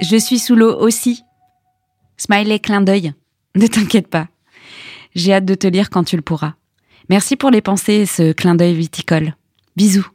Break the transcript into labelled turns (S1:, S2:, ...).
S1: Je suis sous l'eau aussi. Smiley clin d'œil. Ne t'inquiète pas. J'ai hâte de te lire quand tu le pourras. Merci pour les pensées et ce clin d'œil viticole. Bisous.